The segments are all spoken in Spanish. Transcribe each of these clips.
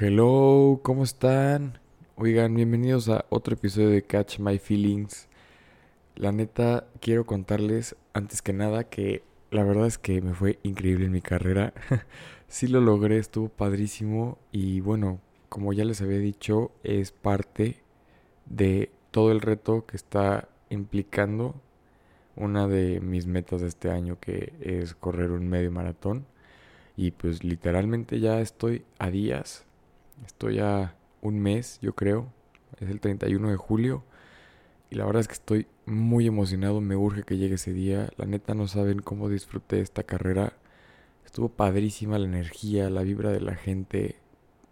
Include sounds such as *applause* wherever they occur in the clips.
Hello, ¿cómo están? Oigan, bienvenidos a otro episodio de Catch My Feelings. La neta, quiero contarles antes que nada que la verdad es que me fue increíble en mi carrera. *laughs* sí lo logré, estuvo padrísimo y bueno, como ya les había dicho, es parte de todo el reto que está implicando una de mis metas de este año que es correr un medio maratón. Y pues literalmente ya estoy a días Estoy a un mes, yo creo. Es el 31 de julio. Y la verdad es que estoy muy emocionado. Me urge que llegue ese día. La neta no saben cómo disfruté esta carrera. Estuvo padrísima la energía, la vibra de la gente.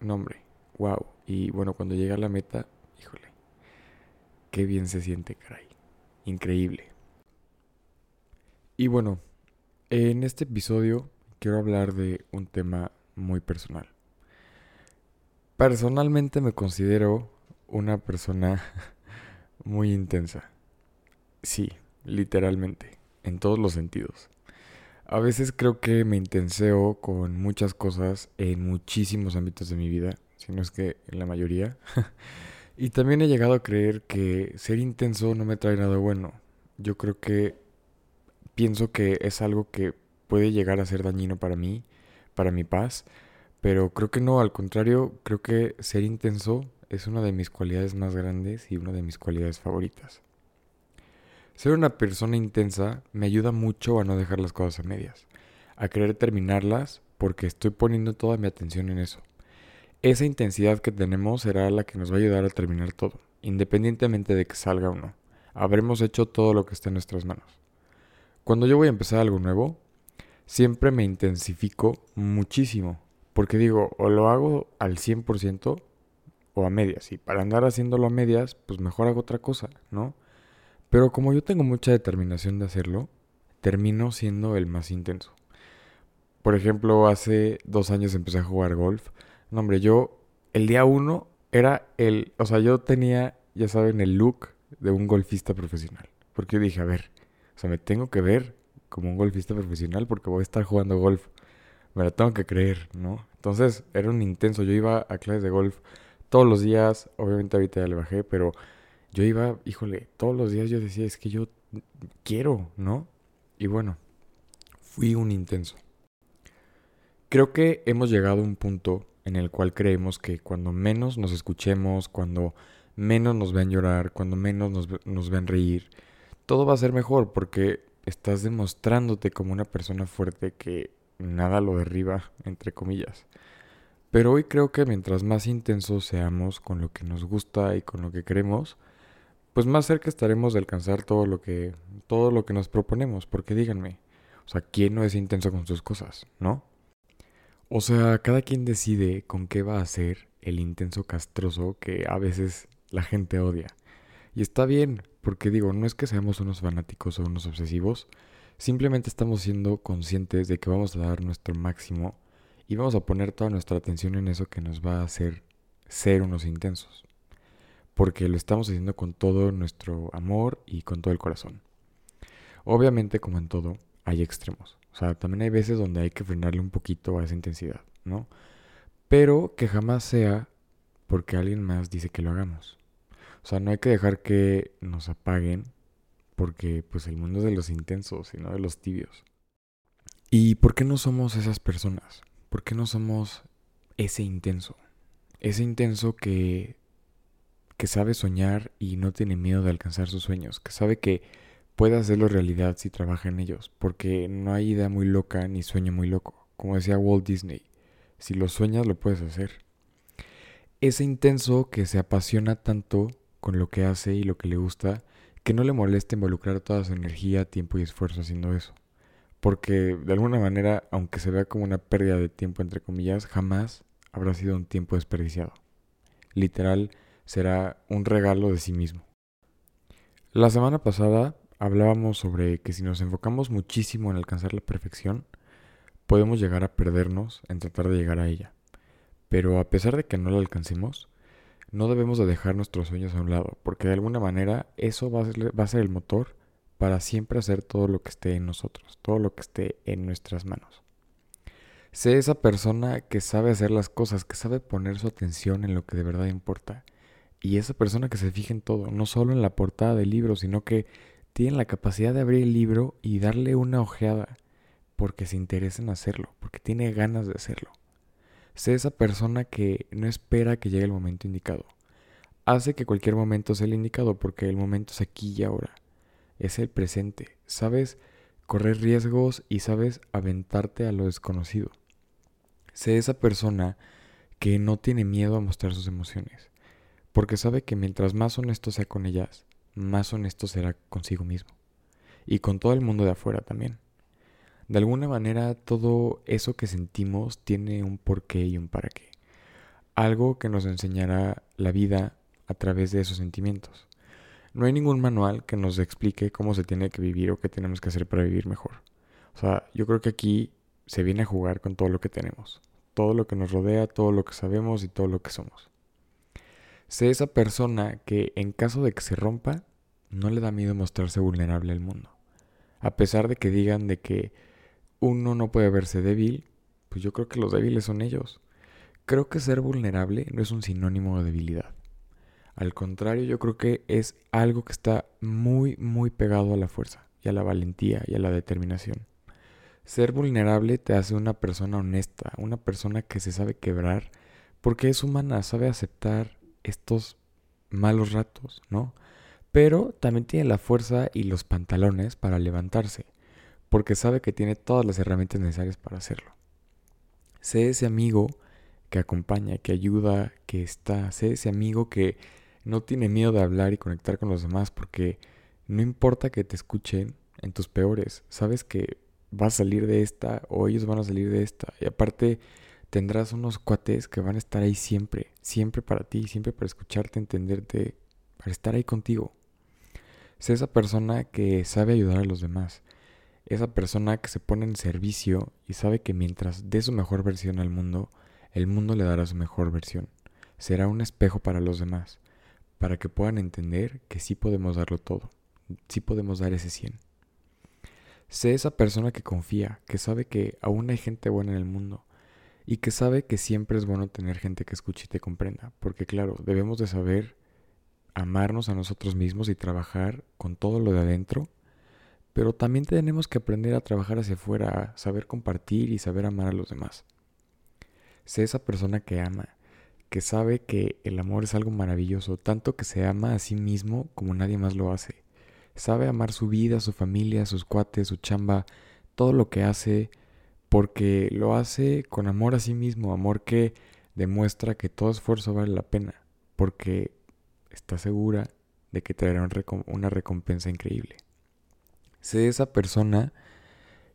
No, hombre. Wow. Y bueno, cuando llega a la meta, híjole. Qué bien se siente, caray. Increíble. Y bueno, en este episodio quiero hablar de un tema muy personal. Personalmente me considero una persona *laughs* muy intensa. Sí, literalmente, en todos los sentidos. A veces creo que me intenseo con muchas cosas en muchísimos ámbitos de mi vida, si no es que en la mayoría. *laughs* y también he llegado a creer que ser intenso no me trae nada bueno. Yo creo que pienso que es algo que puede llegar a ser dañino para mí, para mi paz pero creo que no, al contrario, creo que ser intenso es una de mis cualidades más grandes y una de mis cualidades favoritas. Ser una persona intensa me ayuda mucho a no dejar las cosas a medias, a querer terminarlas porque estoy poniendo toda mi atención en eso. Esa intensidad que tenemos será la que nos va a ayudar a terminar todo, independientemente de que salga o no. Habremos hecho todo lo que está en nuestras manos. Cuando yo voy a empezar algo nuevo, siempre me intensifico muchísimo porque digo, o lo hago al 100% o a medias. Y para andar haciéndolo a medias, pues mejor hago otra cosa, ¿no? Pero como yo tengo mucha determinación de hacerlo, termino siendo el más intenso. Por ejemplo, hace dos años empecé a jugar golf. No, hombre, yo el día uno era el... O sea, yo tenía, ya saben, el look de un golfista profesional. Porque dije, a ver, o sea, me tengo que ver como un golfista profesional porque voy a estar jugando golf me lo tengo que creer, ¿no? Entonces era un intenso, yo iba a clases de golf todos los días, obviamente ahorita ya le bajé, pero yo iba, híjole, todos los días yo decía, es que yo quiero, ¿no? Y bueno, fui un intenso. Creo que hemos llegado a un punto en el cual creemos que cuando menos nos escuchemos, cuando menos nos ven llorar, cuando menos nos, nos ven reír, todo va a ser mejor porque estás demostrándote como una persona fuerte que nada lo derriba, entre comillas. Pero hoy creo que mientras más intensos seamos con lo que nos gusta y con lo que queremos, pues más cerca estaremos de alcanzar todo lo que todo lo que nos proponemos, porque díganme, o sea, ¿quién no es intenso con sus cosas, no? O sea, cada quien decide con qué va a ser el intenso castroso que a veces la gente odia. Y está bien, porque digo, no es que seamos unos fanáticos o unos obsesivos, Simplemente estamos siendo conscientes de que vamos a dar nuestro máximo y vamos a poner toda nuestra atención en eso que nos va a hacer ser unos intensos. Porque lo estamos haciendo con todo nuestro amor y con todo el corazón. Obviamente, como en todo, hay extremos. O sea, también hay veces donde hay que frenarle un poquito a esa intensidad, ¿no? Pero que jamás sea porque alguien más dice que lo hagamos. O sea, no hay que dejar que nos apaguen porque pues el mundo es de los intensos y no de los tibios. ¿Y por qué no somos esas personas? ¿Por qué no somos ese intenso? Ese intenso que, que sabe soñar y no tiene miedo de alcanzar sus sueños, que sabe que puede hacerlo realidad si trabaja en ellos, porque no hay idea muy loca ni sueño muy loco. Como decía Walt Disney, si lo sueñas lo puedes hacer. Ese intenso que se apasiona tanto con lo que hace y lo que le gusta, que no le moleste involucrar toda su energía, tiempo y esfuerzo haciendo eso. Porque de alguna manera, aunque se vea como una pérdida de tiempo entre comillas, jamás habrá sido un tiempo desperdiciado. Literal, será un regalo de sí mismo. La semana pasada hablábamos sobre que si nos enfocamos muchísimo en alcanzar la perfección, podemos llegar a perdernos en tratar de llegar a ella. Pero a pesar de que no la alcancemos, no debemos de dejar nuestros sueños a un lado, porque de alguna manera eso va a, ser, el motor para siempre hacer todo lo que esté en nosotros, todo lo que esté en nuestras manos. Sé esa persona que sabe hacer las cosas, que sabe poner su atención en lo que de verdad importa. Y esa persona que se fija en todo, no solo en la portada del libro, sino que tiene la capacidad de abrir el libro y darle una ojeada porque se interesa en hacerlo, porque tiene ganas de hacerlo. Sé esa persona que no espera que llegue el momento indicado. Hace que cualquier momento sea el indicado porque el momento es aquí y ahora. Es el presente. Sabes correr riesgos y sabes aventarte a lo desconocido. Sé esa persona que no tiene miedo a mostrar sus emociones, porque sabe que mientras más honesto sea con ellas, más honesto será consigo mismo y con todo el mundo de afuera también. De alguna manera todo eso que sentimos tiene un porqué y un para qué. Algo que nos enseñará la vida a través de esos sentimientos. No hay ningún manual que nos explique cómo se tiene que vivir o qué tenemos que hacer para vivir mejor. O sea, yo creo que aquí se viene a jugar con todo lo que tenemos, todo lo que nos rodea, todo lo que sabemos y todo lo que somos. Sé esa persona que en caso de que se rompa, no le da miedo mostrarse vulnerable al mundo. A pesar de que digan de que uno no puede verse débil, pues yo creo que los débiles son ellos. Creo que ser vulnerable no es un sinónimo de debilidad. Al contrario, yo creo que es algo que está muy, muy pegado a la fuerza y a la valentía y a la determinación. Ser vulnerable te hace una persona honesta, una persona que se sabe quebrar, porque es humana, sabe aceptar estos malos ratos, ¿no? Pero también tiene la fuerza y los pantalones para levantarse, porque sabe que tiene todas las herramientas necesarias para hacerlo. Sé ese amigo que acompaña, que ayuda, que está, sé ese amigo que no tiene miedo de hablar y conectar con los demás porque no importa que te escuchen en tus peores, sabes que vas a salir de esta o ellos van a salir de esta. Y aparte tendrás unos cuates que van a estar ahí siempre, siempre para ti, siempre para escucharte, entenderte, para estar ahí contigo. Sé esa persona que sabe ayudar a los demás. Esa persona que se pone en servicio y sabe que mientras dé su mejor versión al mundo, el mundo le dará su mejor versión. Será un espejo para los demás para que puedan entender que sí podemos darlo todo, sí podemos dar ese 100. Sé esa persona que confía, que sabe que aún hay gente buena en el mundo y que sabe que siempre es bueno tener gente que escuche y te comprenda, porque claro, debemos de saber amarnos a nosotros mismos y trabajar con todo lo de adentro, pero también tenemos que aprender a trabajar hacia afuera, a saber compartir y saber amar a los demás. Sé esa persona que ama, que sabe que el amor es algo maravilloso, tanto que se ama a sí mismo como nadie más lo hace. Sabe amar su vida, su familia, sus cuates, su chamba, todo lo que hace, porque lo hace con amor a sí mismo, amor que demuestra que todo esfuerzo vale la pena, porque está segura de que traerá una recompensa increíble. Sé esa persona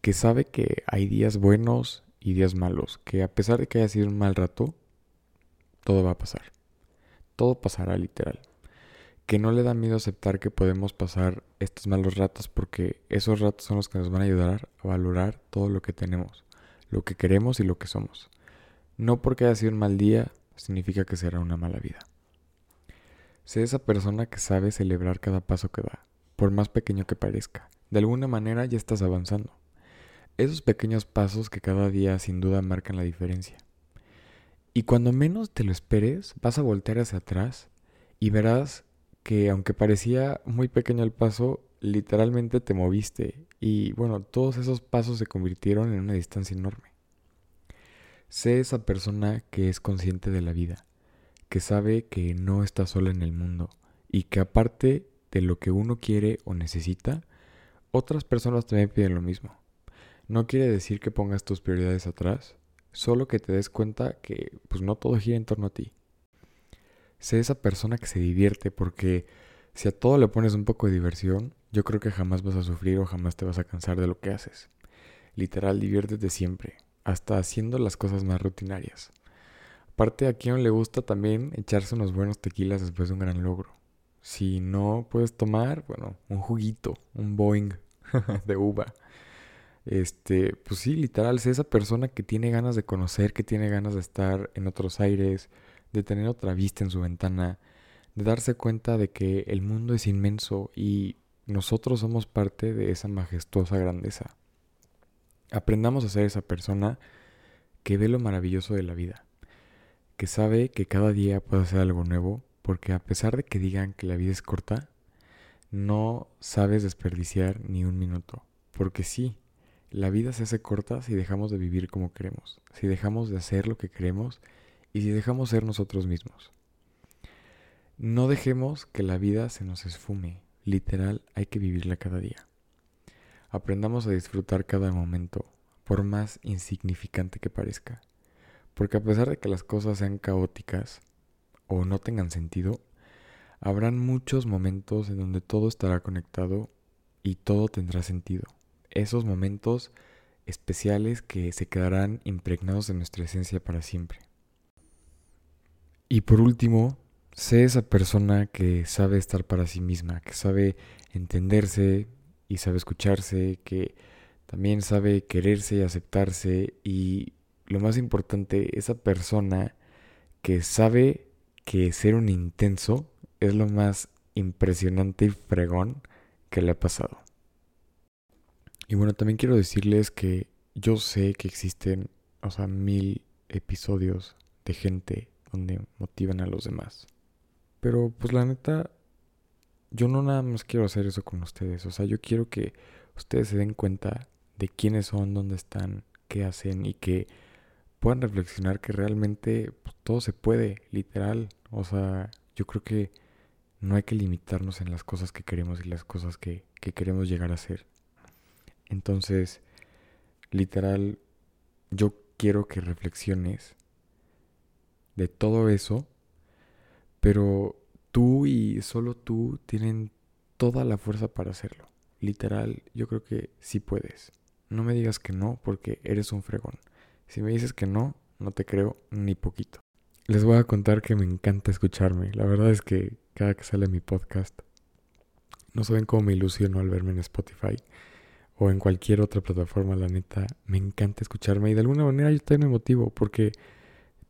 que sabe que hay días buenos y días malos, que a pesar de que haya sido un mal rato, todo va a pasar. Todo pasará literal. Que no le da miedo aceptar que podemos pasar estos malos ratos porque esos ratos son los que nos van a ayudar a valorar todo lo que tenemos, lo que queremos y lo que somos. No porque haya sido un mal día significa que será una mala vida. Sé esa persona que sabe celebrar cada paso que da, por más pequeño que parezca. De alguna manera ya estás avanzando. Esos pequeños pasos que cada día sin duda marcan la diferencia. Y cuando menos te lo esperes, vas a voltear hacia atrás y verás que aunque parecía muy pequeño el paso, literalmente te moviste y bueno, todos esos pasos se convirtieron en una distancia enorme. Sé esa persona que es consciente de la vida, que sabe que no está sola en el mundo y que aparte de lo que uno quiere o necesita, otras personas también piden lo mismo. No quiere decir que pongas tus prioridades atrás, Solo que te des cuenta que pues no todo gira en torno a ti. Sé esa persona que se divierte porque si a todo le pones un poco de diversión, yo creo que jamás vas a sufrir o jamás te vas a cansar de lo que haces. Literal, diviértete siempre, hasta haciendo las cosas más rutinarias. Aparte, a quien le gusta también echarse unos buenos tequilas después de un gran logro. Si no puedes tomar, bueno, un juguito, un Boeing *laughs* de uva. Este, pues sí, literal, es esa persona que tiene ganas de conocer, que tiene ganas de estar en otros aires, de tener otra vista en su ventana, de darse cuenta de que el mundo es inmenso y nosotros somos parte de esa majestuosa grandeza. Aprendamos a ser esa persona que ve lo maravilloso de la vida, que sabe que cada día puede hacer algo nuevo, porque a pesar de que digan que la vida es corta, no sabes desperdiciar ni un minuto, porque sí, la vida se hace corta si dejamos de vivir como queremos, si dejamos de hacer lo que queremos y si dejamos ser nosotros mismos. No dejemos que la vida se nos esfume, literal hay que vivirla cada día. Aprendamos a disfrutar cada momento, por más insignificante que parezca. Porque a pesar de que las cosas sean caóticas o no tengan sentido, habrán muchos momentos en donde todo estará conectado y todo tendrá sentido. Esos momentos especiales que se quedarán impregnados de nuestra esencia para siempre. Y por último, sé esa persona que sabe estar para sí misma, que sabe entenderse y sabe escucharse, que también sabe quererse y aceptarse y lo más importante, esa persona que sabe que ser un intenso es lo más impresionante y fregón que le ha pasado. Y bueno, también quiero decirles que yo sé que existen, o sea, mil episodios de gente donde motivan a los demás. Pero pues la neta, yo no nada más quiero hacer eso con ustedes. O sea, yo quiero que ustedes se den cuenta de quiénes son, dónde están, qué hacen y que puedan reflexionar que realmente pues, todo se puede, literal. O sea, yo creo que no hay que limitarnos en las cosas que queremos y las cosas que, que queremos llegar a ser. Entonces, literal, yo quiero que reflexiones de todo eso pero tú y solo tú tienen toda la fuerza para hacerlo. Literal, yo creo que sí puedes. No me digas que no porque eres un fregón. Si me dices que no, no te creo ni poquito. Les voy a contar que me encanta escucharme. La verdad es que cada que sale mi podcast, no saben cómo me ilusiono al verme en Spotify o en cualquier otra plataforma, la neta, me encanta escucharme y de alguna manera yo también me motivo porque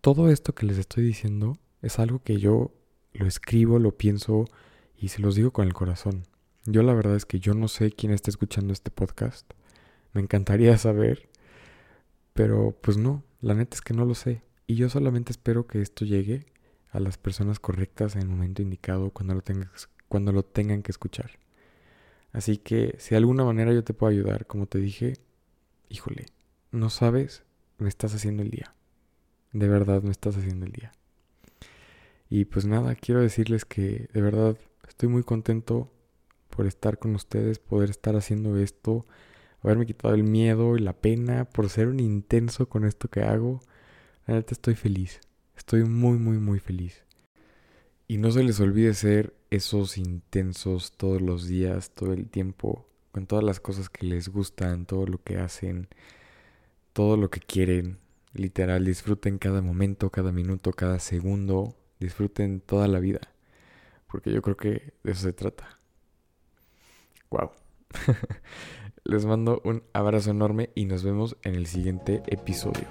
todo esto que les estoy diciendo es algo que yo lo escribo, lo pienso y se los digo con el corazón. Yo la verdad es que yo no sé quién está escuchando este podcast. Me encantaría saber, pero pues no, la neta es que no lo sé. Y yo solamente espero que esto llegue a las personas correctas en el momento indicado cuando lo, tengas, cuando lo tengan que escuchar. Así que si de alguna manera yo te puedo ayudar, como te dije, híjole, no sabes, me estás haciendo el día. De verdad me estás haciendo el día. Y pues nada, quiero decirles que de verdad estoy muy contento por estar con ustedes, poder estar haciendo esto, haberme quitado el miedo y la pena, por ser un intenso con esto que hago. La neta estoy feliz, estoy muy, muy, muy feliz. Y no se les olvide ser esos intensos todos los días, todo el tiempo, con todas las cosas que les gustan, todo lo que hacen, todo lo que quieren. Literal, disfruten cada momento, cada minuto, cada segundo, disfruten toda la vida, porque yo creo que de eso se trata. Wow. *laughs* Les mando un abrazo enorme y nos vemos en el siguiente episodio.